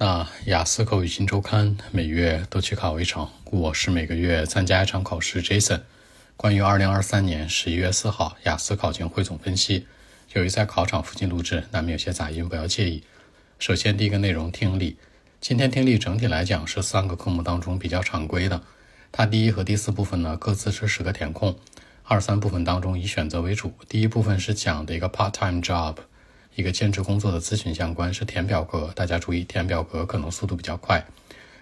那雅思口语新周刊每月都去考一场，我是每个月参加一场考试。Jason，关于二零二三年十一月四号雅思考前汇总分析，由于在考场附近录制，难免有些杂音，不要介意。首先，第一个内容听力，今天听力整体来讲是三个科目当中比较常规的。它第一和第四部分呢各自是十个填空，二三部分当中以选择为主。第一部分是讲的一个 part-time job。一个兼职工作的咨询相关是填表格，大家注意填表格可能速度比较快。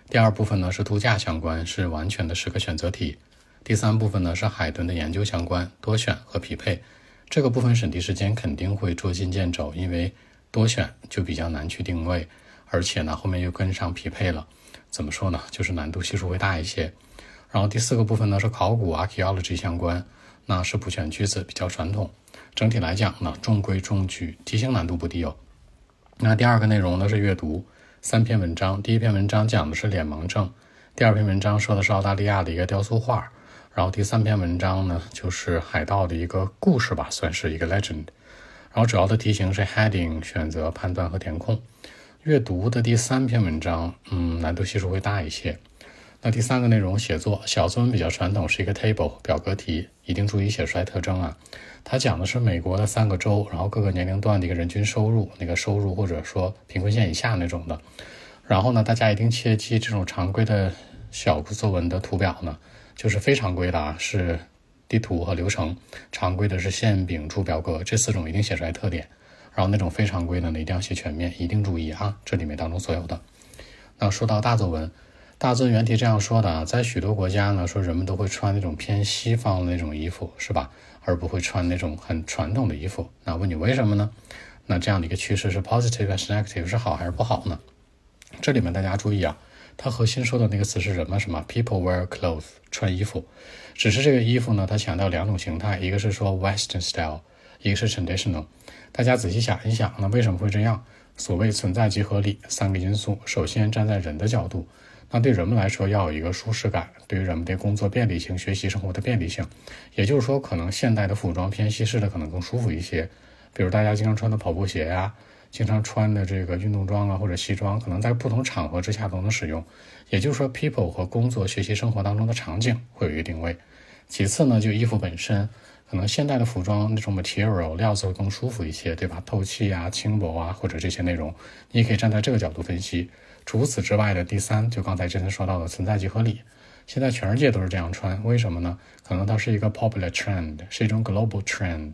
第二部分呢是度假相关，是完全的十个选择题。第三部分呢是海豚的研究相关，多选和匹配。这个部分审题时间肯定会捉襟见肘，因为多选就比较难去定位，而且呢后面又跟上匹配了，怎么说呢？就是难度系数会大一些。然后第四个部分呢是考古 （archaeology） 相关，那是补选句子，比较传统。整体来讲呢，中规中矩，题型难度不低哦。那第二个内容呢是阅读三篇文章，第一篇文章讲的是脸盲症，第二篇文章说的是澳大利亚的一个雕塑画，然后第三篇文章呢就是海盗的一个故事吧，算是一个 legend。然后主要的题型是 heading 选择、判断和填空。阅读的第三篇文章，嗯，难度系数会大一些。那第三个内容写作小作文比较传统，是一个 table 表格题，一定注意写出来特征啊。它讲的是美国的三个州，然后各个年龄段的一个人均收入，那个收入或者说贫困线以下那种的。然后呢，大家一定切记这种常规的小作文的图表呢，就是非常规的啊，是地图和流程；常规的是线饼柱表格，这四种一定写出来特点。然后那种非常规的呢，一定要写全面，一定注意啊，这里面当中所有的。那说到大作文。大尊原题这样说的啊，在许多国家呢，说人们都会穿那种偏西方的那种衣服，是吧？而不会穿那种很传统的衣服。那问你为什么呢？那这样的一个趋势是 positive 还是 negative，是好还是不好呢？这里面大家注意啊，它核心说的那个词是什么？什么？People wear clothes，穿衣服。只是这个衣服呢，它强调两种形态，一个是说 Western style，一个是 traditional。大家仔细想一想，那为什么会这样？所谓存在即合理，三个因素。首先站在人的角度。那对人们来说，要有一个舒适感，对于人们的工作便利性、学习生活的便利性，也就是说，可能现代的服装偏西式的可能更舒服一些。比如大家经常穿的跑步鞋呀，经常穿的这个运动装啊或者西装，可能在不同场合之下都能使用。也就是说，people 和工作、学习、生活当中的场景会有一个定位。其次呢，就衣服本身，可能现代的服装那种 material 料子会更舒服一些，对吧？透气啊、轻薄啊，或者这些内容，你也可以站在这个角度分析。除此之外的第三，就刚才之前说到的存在即合理，现在全世界都是这样穿，为什么呢？可能它是一个 popular trend，是一种 global trend，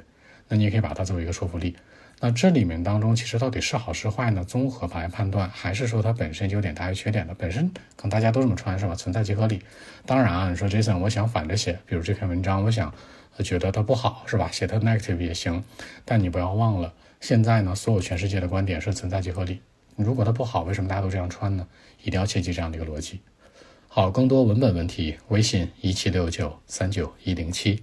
那你也可以把它作为一个说服力。那这里面当中其实到底是好是坏呢？综合来判断，还是说它本身有点大于缺点的？本身可能大家都这么穿是吧？存在即合理。当然啊，你说 Jason，我想反着写，比如这篇文章，我想觉得它不好是吧？写它 negative 也行，但你不要忘了，现在呢，所有全世界的观点是存在即合理。如果它不好，为什么大家都这样穿呢？一定要切记这样的一个逻辑。好，更多文本问题，微信一七六九三九一零七。